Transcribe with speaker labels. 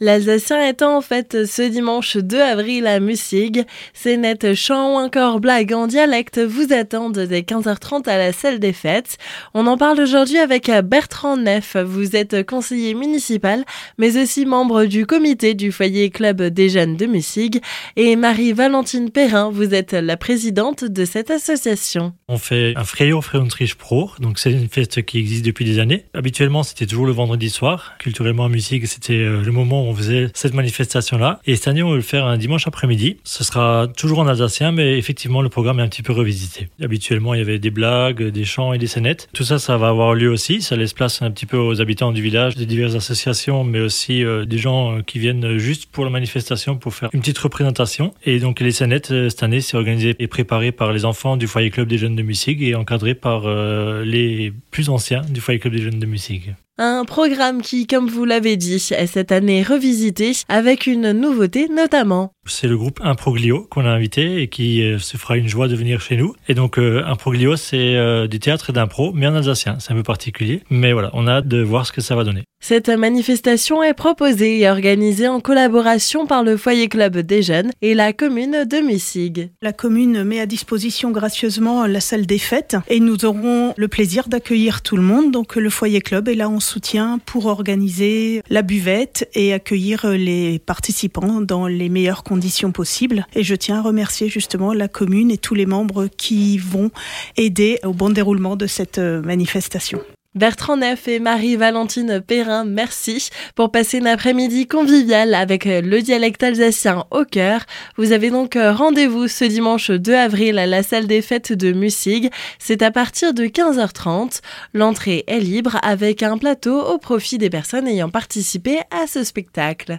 Speaker 1: L'Alsacien étant en fait ce dimanche 2 avril à Mussig. Ces nets chants ou encore blagues en dialecte vous attendent dès 15h30 à la salle des fêtes. On en parle aujourd'hui avec Bertrand Neff. Vous êtes conseiller municipal, mais aussi membre du comité du foyer club des jeunes de Mussig. Et Marie-Valentine Perrin, vous êtes la présidente de cette association.
Speaker 2: On fait un Freyo Freundrich Pro, donc c'est une fête qui existe depuis des années. Habituellement, c'était toujours le vendredi soir. Culturellement à Mussig, c'était euh, le moment on faisait cette manifestation-là. Et cette année, on va le faire un dimanche après-midi. Ce sera toujours en alsacien, mais effectivement, le programme est un petit peu revisité. Habituellement, il y avait des blagues, des chants et des scénettes. Tout ça, ça va avoir lieu aussi. Ça laisse place un petit peu aux habitants du village, des diverses associations, mais aussi euh, des gens euh, qui viennent juste pour la manifestation, pour faire une petite représentation. Et donc, les scénettes, euh, cette année, c'est organisé et préparé par les enfants du foyer club des jeunes de Mussig et encadré par les plus anciens du foyer club des jeunes de Mussig.
Speaker 1: Un programme qui, comme vous l'avez dit, est cette année revisité avec une nouveauté notamment.
Speaker 2: C'est le groupe Improglio qu'on a invité et qui euh, se fera une joie de venir chez nous. Et donc euh, Improglio, c'est euh, du théâtre d'impro, mais en alsacien. C'est un peu particulier. Mais voilà, on a hâte de voir ce que ça va donner.
Speaker 1: Cette manifestation est proposée et organisée en collaboration par le Foyer Club des Jeunes et la commune de Missig.
Speaker 3: La commune met à disposition gracieusement la salle des fêtes et nous aurons le plaisir d'accueillir tout le monde. Donc le Foyer Club est là en soutien pour organiser la buvette et accueillir les participants dans les meilleures conditions. Et je tiens à remercier justement la commune et tous les membres qui vont aider au bon déroulement de cette manifestation.
Speaker 1: Bertrand Neff et Marie-Valentine Perrin, merci pour passer une après-midi conviviale avec le dialecte alsacien au cœur. Vous avez donc rendez-vous ce dimanche 2 avril à la salle des fêtes de Mussig. C'est à partir de 15h30. L'entrée est libre avec un plateau au profit des personnes ayant participé à ce spectacle.